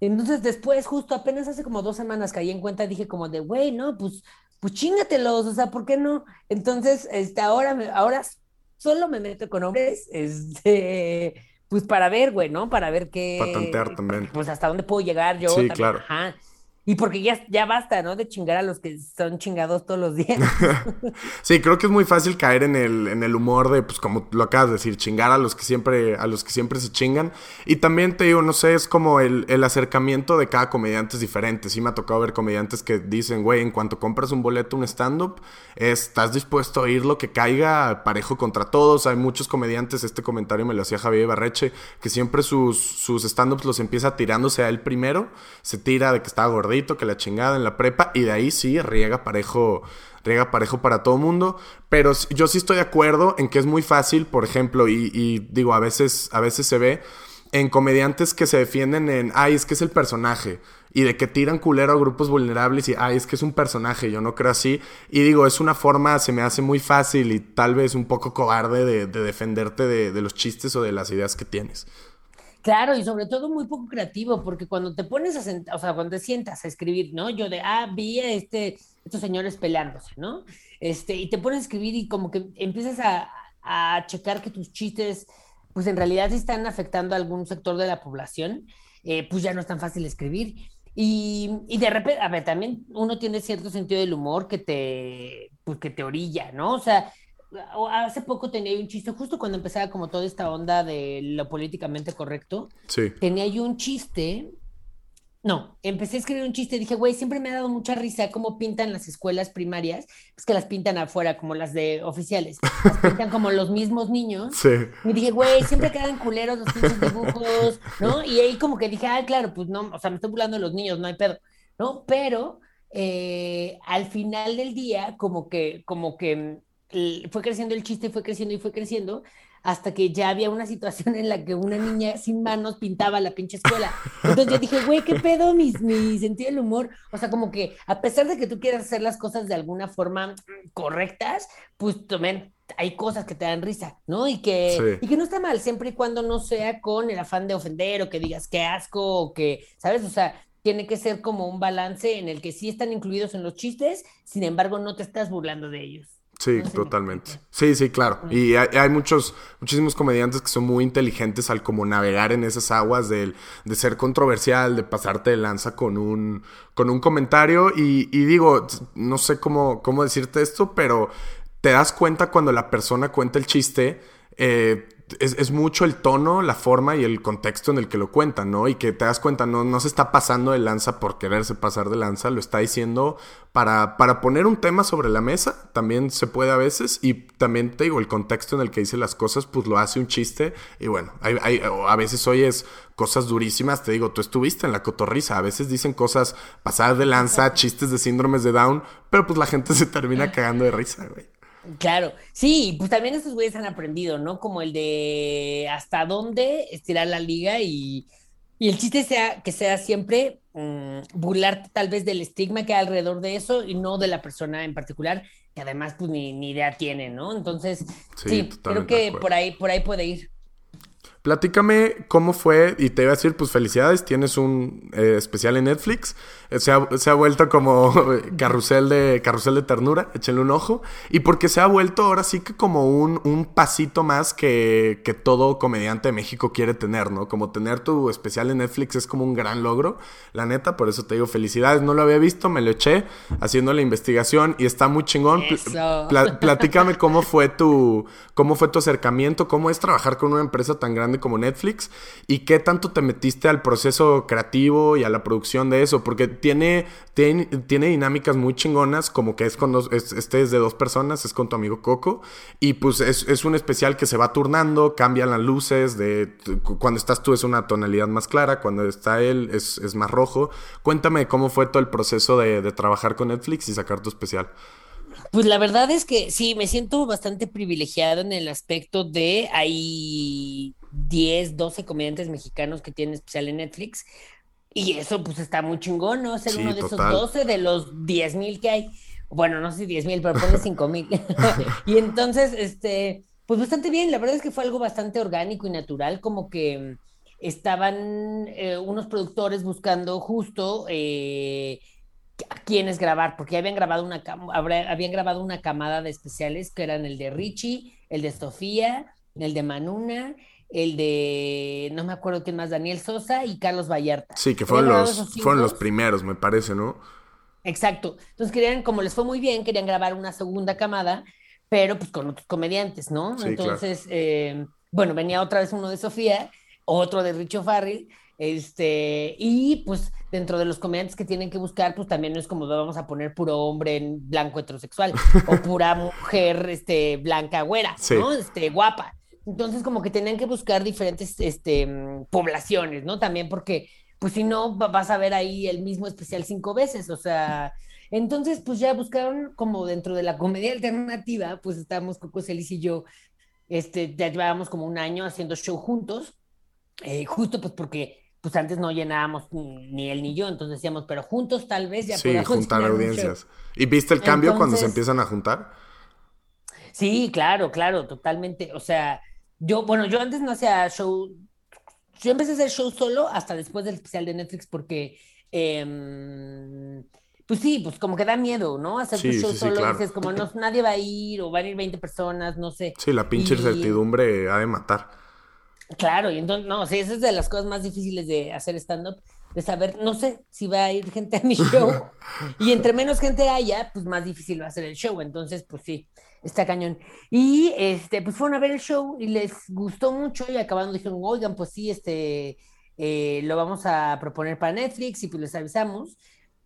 Entonces después, justo apenas hace como dos semanas caí en cuenta, dije como de, güey, no, pues pues chingatelos, o sea, ¿por qué no? Entonces, este, ahora, ahora solo me meto con hombres, [laughs] este, pues para ver, güey, ¿no? Para ver qué. Para tantear también. Pues hasta dónde puedo llegar yo. Sí, claro. Ajá. Y porque ya, ya basta, ¿no? De chingar a los que son chingados todos los días. [laughs] sí, creo que es muy fácil caer en el, en el humor de, pues como lo acabas de decir, chingar a los que siempre, a los que siempre se chingan. Y también te digo, no sé, es como el, el acercamiento de cada comediante es diferente. Sí me ha tocado ver comediantes que dicen, güey, en cuanto compras un boleto, un stand-up, estás dispuesto a oír lo que caiga parejo contra todos. Hay muchos comediantes, este comentario me lo hacía Javier Barreche, que siempre sus, sus stand-ups los empieza tirándose a él primero. Se tira de que estaba gordito que la chingada en la prepa, y de ahí sí, riega parejo, riega parejo para todo mundo. Pero yo sí estoy de acuerdo en que es muy fácil, por ejemplo, y, digo, a veces, a veces se ve en comediantes que se defienden en, ay, es que es el personaje. Y de que tiran culero a grupos vulnerables y, ay, es que es un personaje, yo no creo así. Y digo, es una forma, se me hace muy fácil y tal vez un poco cobarde de, defenderte de, de los chistes o de las ideas que tienes. Claro, y sobre todo muy poco creativo, porque cuando te pones a sentar, o sea, cuando te sientas a escribir, ¿no? Yo de, ah, vi a este, estos señores peleándose, ¿no? Este, y te pones a escribir y como que empiezas a, a checar que tus chistes, pues en realidad están afectando a algún sector de la población, eh, pues ya no es tan fácil escribir. Y, y, de repente, a ver, también uno tiene cierto sentido del humor que te, pues que te orilla, ¿no? O sea, hace poco tenía un chiste, justo cuando empezaba como toda esta onda de lo políticamente correcto, sí. tenía yo un chiste, no, empecé a escribir un chiste y dije, güey, siempre me ha dado mucha risa cómo pintan las escuelas primarias, es que las pintan afuera como las de oficiales, las pintan como los mismos niños. Sí. Y dije, güey, siempre quedan culeros los pinches dibujos, ¿no? Y ahí como que dije, ah, claro, pues no, o sea, me estoy burlando de los niños, no hay pedo, ¿no? Pero eh, al final del día, como que, como que fue creciendo el chiste, fue creciendo y fue creciendo, hasta que ya había una situación en la que una niña sin manos pintaba la pinche escuela. Entonces yo dije, güey, ¿qué pedo mi, mi sentido del humor? O sea, como que a pesar de que tú quieras hacer las cosas de alguna forma correctas, pues también hay cosas que te dan risa, ¿no? Y que, y que no está mal, siempre y cuando no sea con el afán de ofender o que digas qué asco o que, ¿sabes? O sea, tiene que ser como un balance en el que sí están incluidos en los chistes, sin embargo no te estás burlando de ellos. Sí, totalmente. Sí, sí, claro. Y hay, muchos, muchísimos comediantes que son muy inteligentes al como navegar en esas aguas de, de ser controversial, de pasarte de lanza con un, con un comentario. Y, y digo, no sé cómo, cómo decirte esto, pero te das cuenta cuando la persona cuenta el chiste. Eh, es, mucho el tono, la forma y el contexto en el que lo cuenta, ¿no? Y que te das cuenta, no, no se está pasando de lanza por quererse pasar de lanza, lo está diciendo para, para poner un tema sobre la mesa, también se puede a veces, y también te digo, el contexto en el que dice las cosas, pues lo hace un chiste, y bueno, hay, a veces oyes cosas durísimas, te digo, tú estuviste en la cotorriza, a veces dicen cosas pasadas de lanza, chistes de síndromes de Down, pero pues la gente se termina cagando de risa, güey. Claro, sí, pues también esos güeyes han aprendido, ¿no? Como el de hasta dónde estirar la liga y, el chiste sea que sea siempre mm, burlarte tal vez del estigma que hay alrededor de eso y no de la persona en particular, que además pues ni, ni idea tiene, ¿no? Entonces, sí, creo que por ahí, por ahí puede ir. Platícame cómo fue, y te iba a decir, pues felicidades, tienes un eh, especial en Netflix. Eh, se, ha, vuelto como [laughs] carrusel de, carrusel de ternura, échenle un ojo. Y porque se ha vuelto ahora sí que como un, un pasito más que, que, todo comediante de México quiere tener, ¿no? Como tener tu especial en Netflix es como un gran logro, la neta, por eso te digo felicidades. No lo había visto, me lo eché haciendo la investigación y está muy chingón. platícame cómo fue tu, cómo fue tu acercamiento, cómo es trabajar con una empresa tan grande como Netflix y qué tanto te metiste al proceso creativo y a la producción de eso, porque tiene, tiene, dinámicas muy chingonas, como que es cuando este es de dos personas, es con tu amigo Coco, y pues es, un especial que se va turnando, cambian las luces, de cuando estás tú es una tonalidad más clara, cuando está él es, más rojo. Cuéntame cómo fue todo el proceso de, de trabajar con Netflix y sacar tu especial. Pues la verdad es que sí, me siento bastante privilegiado en el aspecto de hay 10, 12 comediantes mexicanos que tienen especial en Netflix. Y eso pues está muy chingón, ¿no? Ser uno de esos 12 de los 10 mil que hay. Bueno, no sé si 10 mil, pero ponle [laughs] 5 mil. [laughs] y entonces, este, pues bastante bien. La verdad es que fue algo bastante orgánico y natural, como que estaban eh, unos productores buscando justo eh, a quiénes grabar, porque habían grabado una habían grabado una camada de especiales que eran el de Richie, el de Sofía, el de Manuna, el de no me acuerdo quién más, Daniel Sosa y Carlos Vallarta. Sí, que fueron los, fueron los primeros, me parece, ¿no? Exacto. Entonces querían, como les fue muy bien, querían grabar una segunda camada, pero pues con otros comediantes, ¿no? Entonces, eh, bueno, venía otra vez uno de Sofía, otro de Richo Farrell, este, y pues dentro de los comediantes que tienen que buscar, pues también no es como vamos a poner puro hombre en blanco heterosexual o pura [laughs] mujer este, blanca güera, ¿no? Este, guapa. Entonces, como que tenían que buscar diferentes este, mm, poblaciones, ¿no? También porque, pues si no, vas a ver ahí el mismo especial cinco veces, o sea, entonces, pues ya buscaron como dentro de la comedia alternativa, pues estábamos Coco Celis y yo, este, ya llevábamos como un año haciendo show juntos, eh, justo pues porque pues antes no llenábamos ni, él ni yo, entonces decíamos, pero juntos tal vez ya Sí, juntar audiencias. ¿Y viste el cambio cuando se empiezan a juntar? Sí, claro, claro, totalmente. O sea, yo, bueno, yo antes no hacía show, yo empecé a hacer show solo hasta después del especial de Netflix porque, em, pues sí, pues como que da miedo, ¿no? Hacer tu show solo, dices como no, nadie va a ir o van a ir 20 personas, no sé. Sí, la pinche incertidumbre ha de matar. Claro, y entonces, no, sí, esa es de las cosas más difíciles de hacer stand-up, de saber, no sé si va a ir gente a mi show, [laughs] y entre menos gente haya, pues más difícil va a ser el show, entonces, pues sí, está cañón. Y, este, pues fueron a ver el show y les gustó mucho, y acabando dijeron, oigan, pues sí, este, eh, lo vamos a proponer para Netflix, y pues les avisamos.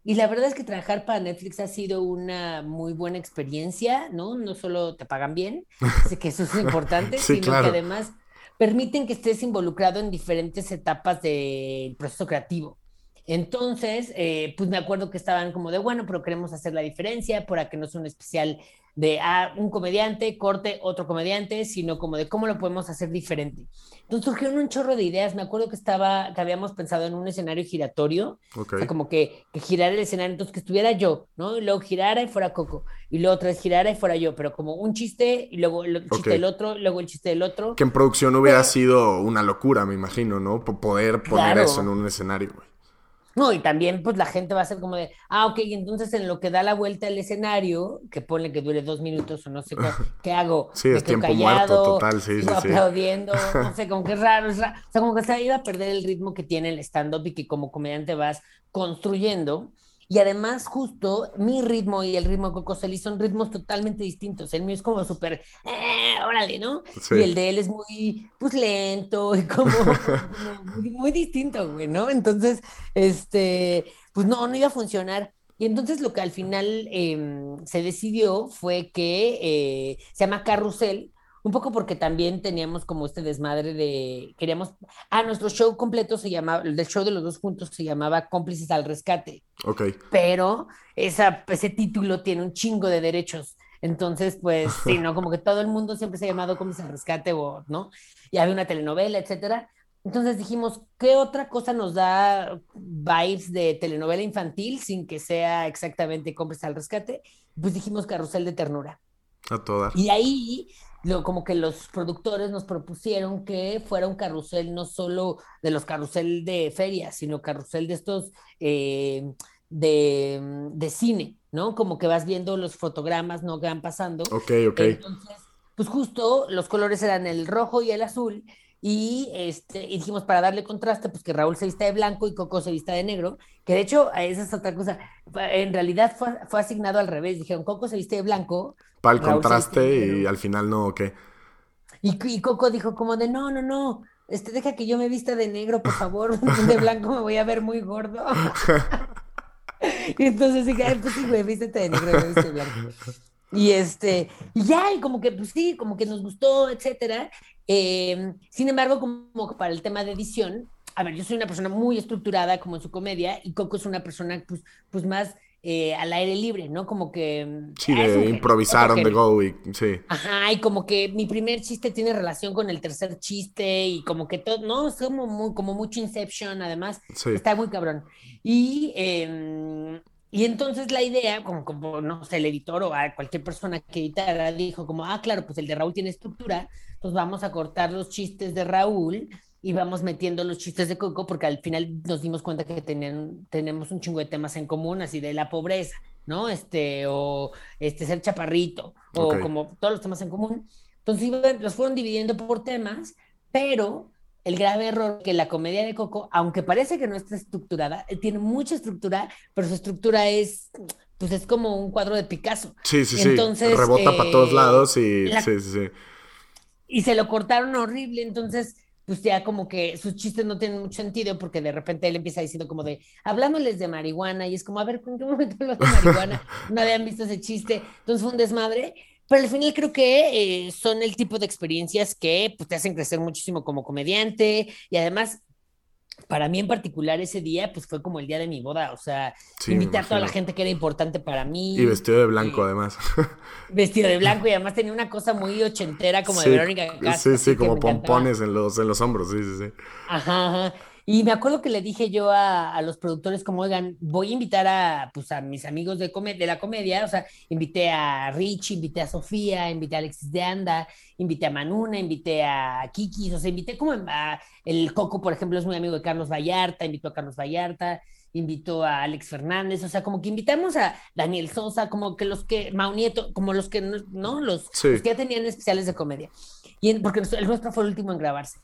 Y la verdad es que trabajar para Netflix ha sido una muy buena experiencia, ¿no? No solo te pagan bien, que eso es importante, [laughs] sino que además permiten que estés involucrado en diferentes etapas del proceso creativo. Entonces, eh, pues me acuerdo que estaban como de, bueno, pero queremos hacer la diferencia para que no sea un especial de ah, un comediante, corte, otro comediante, sino como de cómo lo podemos hacer diferente. Entonces surgieron un chorro de ideas. Me acuerdo que estaba, que habíamos pensado en un escenario giratorio, o sea, como que, que girara el escenario, entonces que estuviera yo, ¿no? Y luego girara y fuera Coco, y luego otra vez girara y fuera yo, pero como un chiste y luego el chiste del otro, luego el chiste del otro. Que en producción hubiera sido una locura, me imagino, ¿no? Poder poner eso en un escenario, güey. No, y también pues la gente va a ser como de, ah, ok, entonces en lo que da la vuelta al escenario, que pone que dure dos minutos o no sé qué, [laughs] hago. Sí, es tiempo muerto, total, sí, sí, aplaudiendo, no sé, como que es raro, es raro. O sea, como que se iba a perder el ritmo que tiene el stand-up y que como comediante vas construyendo. Y además, justo mi ritmo y el ritmo de Coco Celis son ritmos totalmente distintos. El mío es como súper, eh, órale, ¿no? Y el de él es muy, pues, lento y como, [laughs] muy, distinto, güey, ¿no? Entonces, este, pues no, no iba a funcionar. Y entonces lo que al final em, se decidió fue que eh, se llama Carrusel, un poco porque también teníamos como este desmadre de, queríamos, ah, nuestro show completo se llamaba, el show de los dos juntos se llamaba Cómplices al Rescate. Ok. Pero esa, ese título tiene un chingo de derechos. Entonces, pues, [laughs] sí, ¿no? Como que todo el mundo siempre se ha llamado Cómplices al Rescate, o, ¿no? Y había una telenovela, etcétera. Entonces dijimos, ¿qué otra cosa nos da vibes de telenovela infantil sin que sea exactamente Cómplices al Rescate? Pues dijimos Carrusel de Ternura. A todas. Y ahí como que los productores nos propusieron que fuera un carrusel no solo de los carrusel de ferias, sino carrusel de estos eh, de, de, cine, ¿no? Como que vas viendo los fotogramas, ¿no? Que van pasando. Ok, ok. Entonces, pues justo los colores eran el rojo y el azul. Y, este, y dijimos, para darle contraste, pues que Raúl se vista de blanco y Coco se vista de negro, que de hecho, esa es otra cosa, en realidad fue, fue asignado al revés, dijeron, Coco se viste de blanco, para el contraste y al final no, ¿o qué? Y, Coco dijo como de, no, no, no, este, deja que yo me vista de negro, por favor, [laughs] de blanco me voy a ver muy gordo. [laughs] [laughs] y entonces dije, pues sí, güey, vístete de negro, me de blanco. Y este, y ya, y como que, pues sí, como que nos gustó, etcétera. Em, sin embargo, como para el tema de edición, a ver, yo soy una persona muy estructurada como en su comedia, y Coco es una persona, pues, pues más eh, al aire libre, ¿no? Como que... Mm, sí, de improvisar on the go y sí. Ajá, y como que mi primer chiste tiene relación con el tercer chiste y como que todo, ¿no? Es como, muy, como mucho Inception, además. Está muy cabrón. Y, em, y entonces la idea, como, como, no sé, el editor o a cualquier persona que editara, dijo como, ah, claro, pues el de Raúl tiene estructura, pues vamos a cortar los chistes de Raúl y vamos metiendo los chistes de Coco porque al final nos dimos cuenta que tenían, tenemos un chingo de temas en común, así de la pobreza, ¿no? Este, o este, ser chaparrito, o como todos los temas en común. Entonces los fueron dividiendo por temas, pero el grave error que la comedia de Coco, aunque parece que no está estructurada, eh, tiene mucha estructura, pero su estructura es, pues es como un cuadro de Picasso. Sí, sí, Entonces, sí. Rebota para todos eh, lados y sí, sí, sí. Y se lo cortaron horrible, entonces pues ya como que sus chistes no tienen mucho sentido porque de repente él empieza diciendo como de, hablándoles de marihuana y es como, a ver, ¿con qué momento hablas de marihuana? [laughs] No habían visto ese chiste, entonces fue un desmadre, pero al final creo que eh, son el tipo de experiencias que pues, te hacen crecer muchísimo como comediante y además para mí en particular ese día, pues fue como el día de mi boda, o sea, invitar a toda la gente que era importante para mí. Y vestido de blanco, además. [laughs] Vestido de blanco y además tenía una cosa muy ochentera como de Verónica Sí, sí, como pompones en los, en los hombros, sí, sí, sí. Ajá, ajá. Y me acuerdo que le dije yo a, los productores como, oigan, voy a invitar a, pues, a mis amigos de, de la comedia, o sea, invité a Rich, invité a Sofía, invité a Alexis de Anda, invité a Manuna, invité a Kiki, o sea, invité como a, el Coco, por ejemplo, es muy amigo de Carlos Vallarta, invitó a Carlos Vallarta, invitó a Alex Fernández, o sea, como que invitamos a Daniel Sosa, como que los que, Maunieto, como los que, ¿no? Los, que ya tenían especiales de comedia. Y porque el nuestro fue el último en grabarse.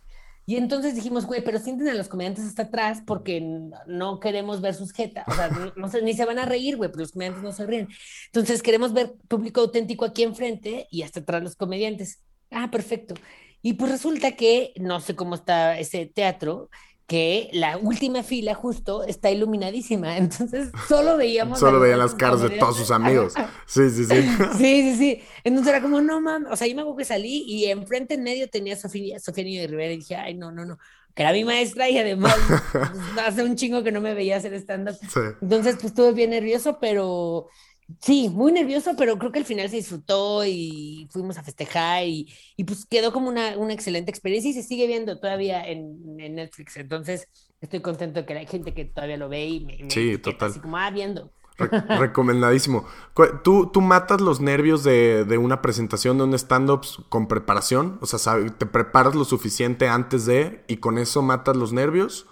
Y entonces dijimos, güey, pero sienten a los comediantes hasta atrás porque no queremos ver sus jetas. O sea, no, ni se van a reír, güey, pero los comediantes no se ríen. Entonces queremos ver público auténtico aquí enfrente y hasta atrás los comediantes. Ah, perfecto. Y pues resulta que no sé cómo está ese teatro, que la última fila justo está iluminadísima, [laughs] entonces solo veíamos... solo veían las caras de todos sus amigos. Sí, sí, sí. [laughs] sí, sí, sí. Entonces era como, no mames, o sea, yo me acuerdo que salí y enfrente en medio tenía Sofía, Sofía Niño de Rivera y dije, ay, no, no, no, que era mi maestra y además [laughs] pues, hace un chingo que no me veía hacer stand-up. Entonces, pues estuve bien nervioso, pero Sí, muy nervioso, pero creo que al final se disfrutó y fuimos a festejar y, y pues quedó como una, una, excelente experiencia y se sigue viendo todavía en, en, Netflix. Entonces estoy contento de que hay gente que todavía lo ve y me, sí, total. así como, ah, viendo. [laughs] recomendadísimo. ¿Tú, ¿Tú matas los nervios de, de una presentación de un stand-up con preparación? O sea, ¿te preparas lo suficiente antes de y con eso matas los nervios?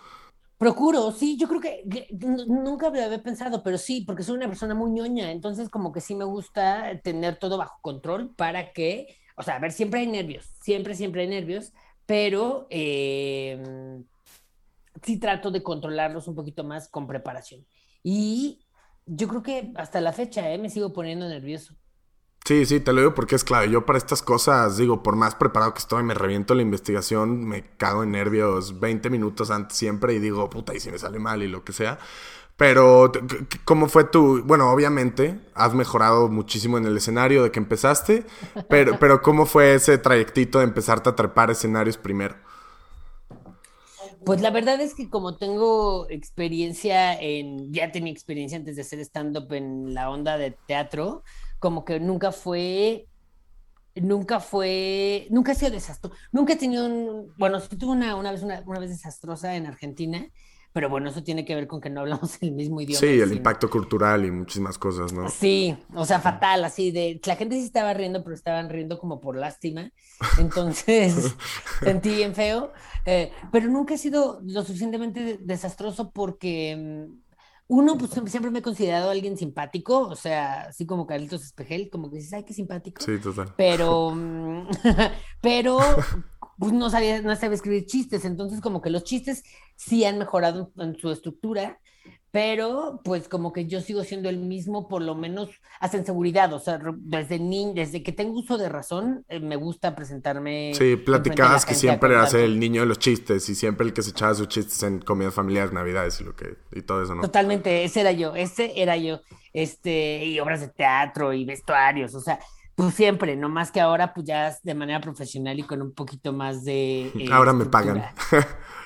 Procuro, sí, yo creo que, nunca había pensado, pero sí, porque soy una persona muy ñoña, entonces como que sí me gusta tener todo bajo control para que, o sea, a ver, siempre hay nervios, siempre, siempre hay nervios, pero em, sí trato de controlarlos un poquito más con preparación. Y yo creo que hasta la fecha ¿eh? me sigo poniendo nervioso. Sí, sí, te lo digo porque es clave. Yo para estas cosas, digo, por más preparado que estoy, me reviento la investigación, me cago en nervios 20 minutos antes siempre y digo, puta, y si me sale mal y lo que sea. Pero, ¿cómo fue tu...? Bueno, obviamente, has mejorado muchísimo en el escenario de que empezaste, [laughs] pero, pero ¿cómo fue ese trayectito de empezarte a trepar escenarios primero? Pues la verdad es que como tengo experiencia en... Ya tenía experiencia antes de hacer stand-up en la onda de teatro, como que nunca fue, nunca fue, nunca ha sido desastroso, nunca he tenido un, bueno, tuve una, una vez, una, vez desastrosa en Argentina, pero bueno, eso tiene que ver con que no hablamos [laughs] el mismo idioma. Sí, el impacto cultural y muchísimas cosas, ¿no? Sí, o sea, fatal, así de, la gente sí estaba riendo, pero estaban riendo como por lástima, entonces [laughs] sentí bien feo, eh, pero nunca ha sido lo suficientemente desastroso porque mm, uno, pues siempre me he considerado alguien simpático, o sea, así como Carlitos Espejel, como que dices, ay, qué simpático. Sí, total. Pero, [laughs] mm, [laughs] pero, pues no sabía, no sabía escribir chistes, entonces como que los chistes sí han mejorado en su estructura, pero pues como que yo sigo siendo el mismo, por lo menos hasta en seguridad, o sea, desde niño, desde que tengo uso de razón, eh, me gusta presentarme. Sí, platicabas que siempre eras el niño de los chistes y siempre el que se echaba sus chistes en comidas familiares, navidades y lo que, y todo eso, ¿no? Totalmente, ese era yo, ese era yo, este, y obras de teatro y vestuarios, o sea, pues siempre, no más que ahora, pues ya de manera profesional y con un poquito más de. Eh, ahora me pagan.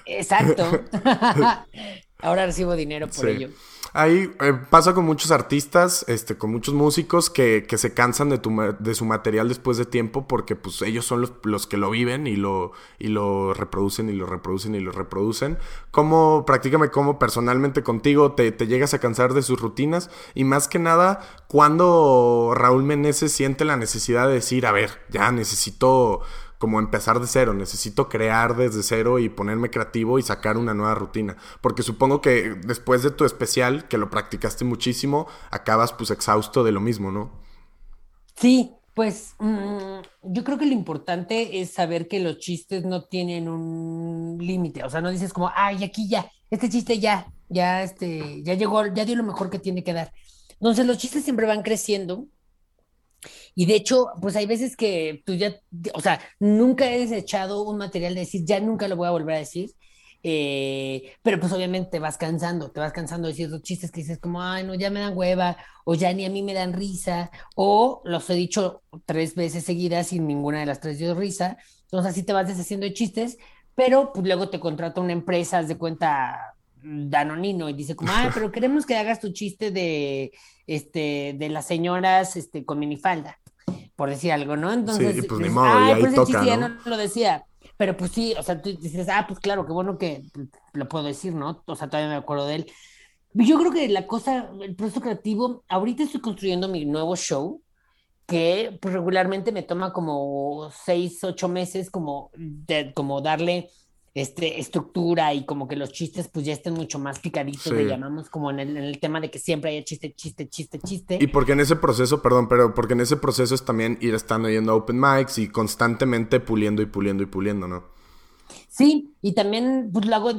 Exacto. [laughs] [laughs] Ahora recibo dinero por ello. Ahí eh, pasa con muchos artistas, este, con muchos músicos que, que se cansan de, tu, de su material después de tiempo porque pues ellos son los, los, que lo viven y lo, y lo reproducen y lo reproducen y lo reproducen. ¿Cómo, prácticamente, cómo personalmente contigo te, te, llegas a cansar de sus rutinas? Y más que nada, cuando Raúl Meneses siente la necesidad de decir, a ver, ya necesito como empezar de cero, necesito crear desde cero y ponerme creativo y sacar una nueva rutina. Porque supongo que después de tu especial, que lo practicaste muchísimo, acabas pues exhausto de lo mismo, ¿no? Sí, pues mm, yo creo que lo importante es saber que los chistes no tienen un límite, o sea, no dices como, ay, aquí ya, este chiste ya, ya, este, ya llegó, ya dio lo mejor que tiene que dar. Entonces los chistes siempre van creciendo y de hecho, pues hay veces que tú ya, o sea, nunca he desechado un material de decir, ya nunca lo voy a volver a decir. Eh, pero pues obviamente te vas cansando, te vas cansando de decir los chistes que dices como, ay, no, ya me dan hueva, o ya ni a mí me dan risa, o los he dicho tres veces seguidas y ninguna de las tres dio risa. Entonces así te vas deshaciendo de chistes, pero pues luego te contrata una empresa, de cuenta Danonino y dice como, ah, [laughs] pero queremos que hagas tu chiste de, este, de las señoras, este, con minifalda, por decir algo, ¿no? Entonces, sí, pues, ni modo, ah, pues el chiste ya no lo decía, pero pues sí, o sea, tú dices, ah, pues claro, qué bueno que lo puedo decir, ¿no? O sea, todavía me acuerdo de él. Yo creo que la cosa, el proceso creativo, ahorita estoy construyendo mi nuevo show, que pues, regularmente me toma como seis, ocho meses como, de, como darle este, estructura y como que los chistes pues ya estén mucho más picaditos, le llamamos como en el, tema de que siempre haya chiste, chiste, chiste, chiste. Y porque en ese proceso, perdón, pero porque en ese proceso es también ir estando yendo a open mics y constantemente puliendo y puliendo y puliendo, ¿no? Sí, y también pues lo hago,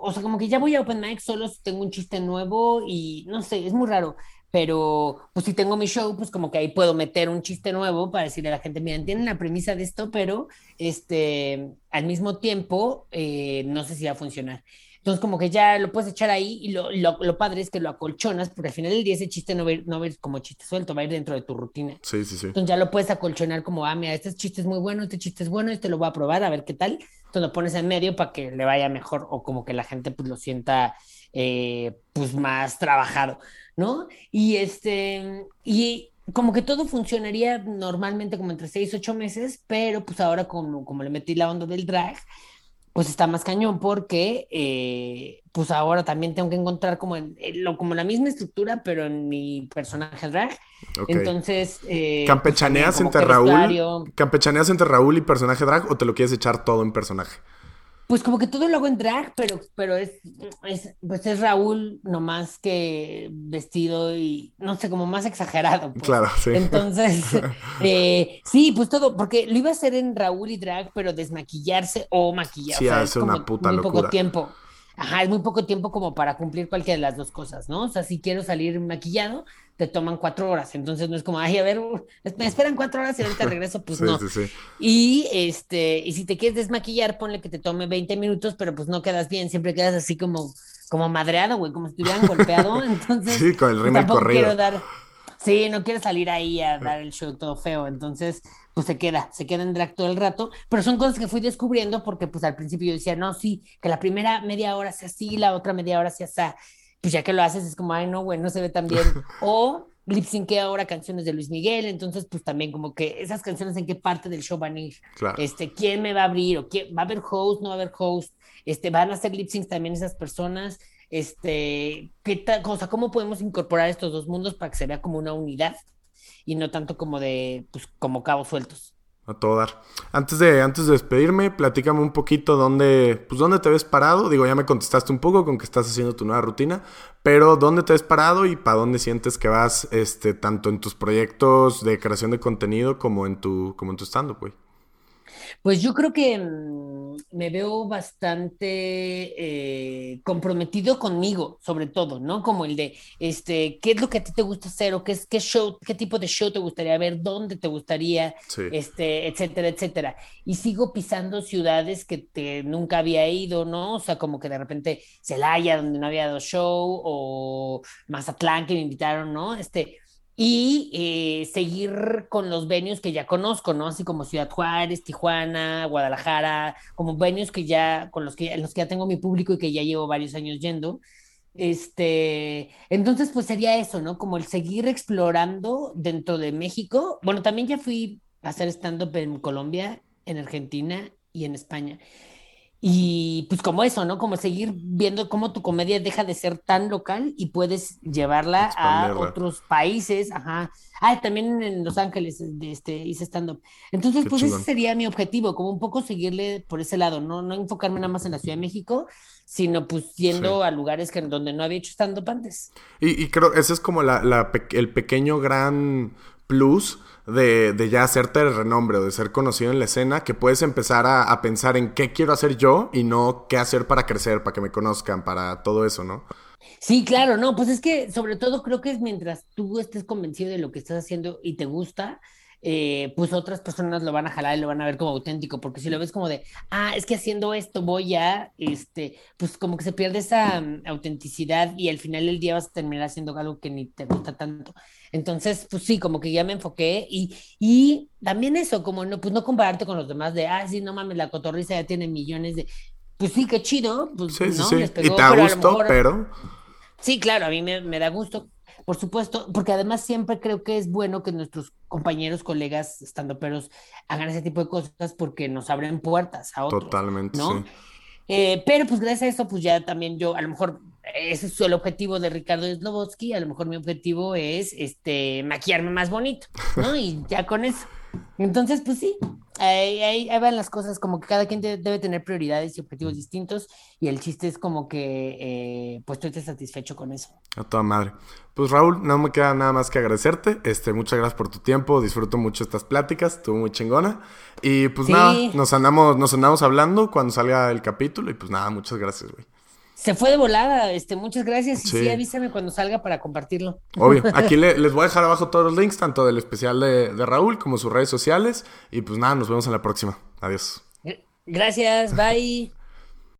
o sea, como que ya voy a open mics solo si tengo un chiste nuevo y no sé, es muy raro pero pues si tengo mi show, pues como que ahí puedo meter un chiste nuevo para decirle a la gente, miren, tienen la premisa de esto, pero este, al mismo tiempo, eh, no sé si va a funcionar. Entonces, como que ya lo puedes echar ahí y lo, lo, lo, padre es que lo acolchonas, porque al final del día ese chiste no va, a ir, no va a ir como chiste suelto, va a ir dentro de tu rutina. Sí, sí, sí. Entonces ya lo puedes acolchonar como, ah, mira, este chiste es muy bueno, este chiste es bueno, este lo voy a probar, a ver qué tal. Entonces lo pones en medio para que le vaya mejor o como que la gente pues lo sienta eh, pues más trabajado. ¿No? Y este, y como que todo funcionaría normalmente como entre seis, ocho meses, pero pues ahora como, como le metí la onda del drag, pues está más cañón porque eh, pues ahora también tengo que encontrar como, en, lo, como la misma estructura, pero en mi personaje drag. Entonces... Eh, pues, ¿Campechaneas entre Raúl? ¿Campechaneas entre Raúl y personaje drag o te lo quieres echar todo en personaje? Pues como que todo lo hago en drag, pero, pero es, es, pues es Raúl nomás que vestido y no sé, como más exagerado. Pues. Claro, sí. Entonces, [laughs] eh, sí, pues todo, porque lo iba a hacer en Raúl y drag, pero desmaquillarse o maquillar. Sí, hace una puta muy locura. poco tiempo. Ajá, es muy poco tiempo como para cumplir cualquiera de las dos cosas, ¿no? O sea, si quiero salir maquillado, te toman cuatro horas. Entonces no es como, ay, a ver, me esperan cuatro horas y ahorita [laughs] regreso, pues sí, no. Sí, sí. Y este, y si te quieres desmaquillar, ponle que te tome 20 minutos, pero pues no quedas bien, siempre quedas así como, como madreado, güey, como si te hubieran golpeado. [laughs] Entonces, Sí, con el pues, rímel tampoco corrido. quiero dar. Sí, no quiero salir ahí a dar el show todo feo. Entonces, pues se queda, se queda en drag todo el rato. Pero son cosas que fui descubriendo porque, pues al principio yo decía, no, sí, que la primera media hora sea así, la otra media hora sea así. Pues ya que lo haces, es como, ay, no, güey, no se ve tan bien. [laughs] O lip syncé ahora canciones de Luis Miguel, entonces pues también como que esas canciones en qué parte del show van a ir, Claro. este, quién me va a abrir o quién va a haber host, no va a haber host, este, van a hacer lip syncs también esas personas, este, qué tal, o sea, cómo podemos incorporar estos dos mundos para que se vea como una unidad y no tanto como de, pues, como cabos sueltos. A todo dar. Antes de, antes de despedirme, platícame un poquito dónde, pues dónde te ves parado. Digo, ya me contestaste un poco con que estás haciendo tu nueva rutina, pero dónde te ves parado y para dónde sientes que vas, este, tanto en tus proyectos de creación de contenido como en tu, como en tu stand-up, güey. Pues yo creo que mmm, me veo bastante eh, comprometido conmigo, sobre todo, ¿no? Como el de, este, ¿qué es lo que a ti te gusta hacer o qué es qué show, qué tipo de show te gustaría ver, dónde te gustaría, Sí. este, etcétera, etcétera. Y sigo pisando ciudades que te, nunca había ido, ¿no? O sea, como que de repente Celaya, donde no había dado show, o Mazatlán, que me invitaron, ¿no? Este, y eh, seguir con los venues que ya conozco, ¿no? Así como Ciudad Juárez, Tijuana, Guadalajara, como venues que ya, con los que, los que ya tengo mi público y que ya llevo varios años yendo. Este, entonces, pues sería eso, ¿no? Como el seguir explorando dentro de México. Bueno, también ya fui a hacer stand-up en Colombia, en Argentina y en España. Y pues como eso, ¿no? Como seguir viendo cómo tu comedia deja de ser tan local y puedes llevarla a otros países, ajá. Ah, también en Los Ángeles de este, hice stand-up. Entonces, Qué pues chingón. ese sería mi objetivo, como un poco seguirle por ese lado, no, no enfocarme nada más en la Ciudad de México, sino pues yendo Sí. a lugares que, donde no había hecho stand-up antes. Y, y creo ese es como la, la el pequeño gran plus de, de ya hacerte el renombre o de ser conocido en la escena, que puedes empezar a, a pensar en qué quiero hacer yo y no qué hacer para crecer, para que me conozcan, para todo eso, ¿no? Sí, claro, no, pues es que sobre todo creo que es mientras tú estés convencido de lo que estás haciendo y te gusta, eh, pues otras personas lo van a jalar y lo van a ver como auténtico, porque si lo ves como de, ah, es que haciendo esto voy a, este, pues como que se pierde esa mm, autenticidad y al final del día vas a terminar haciendo algo que ni te gusta tanto. Entonces, pues sí, como que ya me enfoqué y, y también eso, como no, pues no compararte con los demás de, ah, sí, no mames, la cotorriza ya tiene millones de, pues sí, qué chido, pues Sí, no, sí. les Y pegó, te da pero mejor- pero... Sí, claro, a mí me, me da gusto, por supuesto, porque además siempre creo que es bueno que nuestros compañeros, colegas, estandoperos hagan ese tipo de cosas porque nos abren puertas a otros, Totalmente, ¿no? sí. Eh, pero pues gracias a eso, pues ya también yo, a lo mejor ese es el objetivo de Ricardo Slobotsky, a lo mejor mi objetivo es este maquillarme más bonito, ¿no? [laughs] Y ya con eso. Entonces, pues sí, ahí, ahí- ahí van las cosas, como que cada quien de- debe tener prioridades y objetivos distintos, y el chiste es como que eh, pues tú estés satisfecho con eso. A toda madre. Pues Raúl, no me queda nada más que agradecerte. Este, muchas gracias por tu tiempo. Disfruto mucho estas pláticas. Estuvo muy chingona. Y pues Sí. nada, nos andamos, nos andamos hablando cuando salga el capítulo. Y pues nada, muchas gracias, güey. Se fue de volada, este, muchas gracias, y sí, Sí. avísame cuando salga para compartirlo. Obvio. [laughs] Aquí le- les voy a dejar abajo todos los links, tanto del especial de, de Raúl como sus redes sociales. Y pues nada, nos vemos en la próxima. Adiós. Gracias, bye.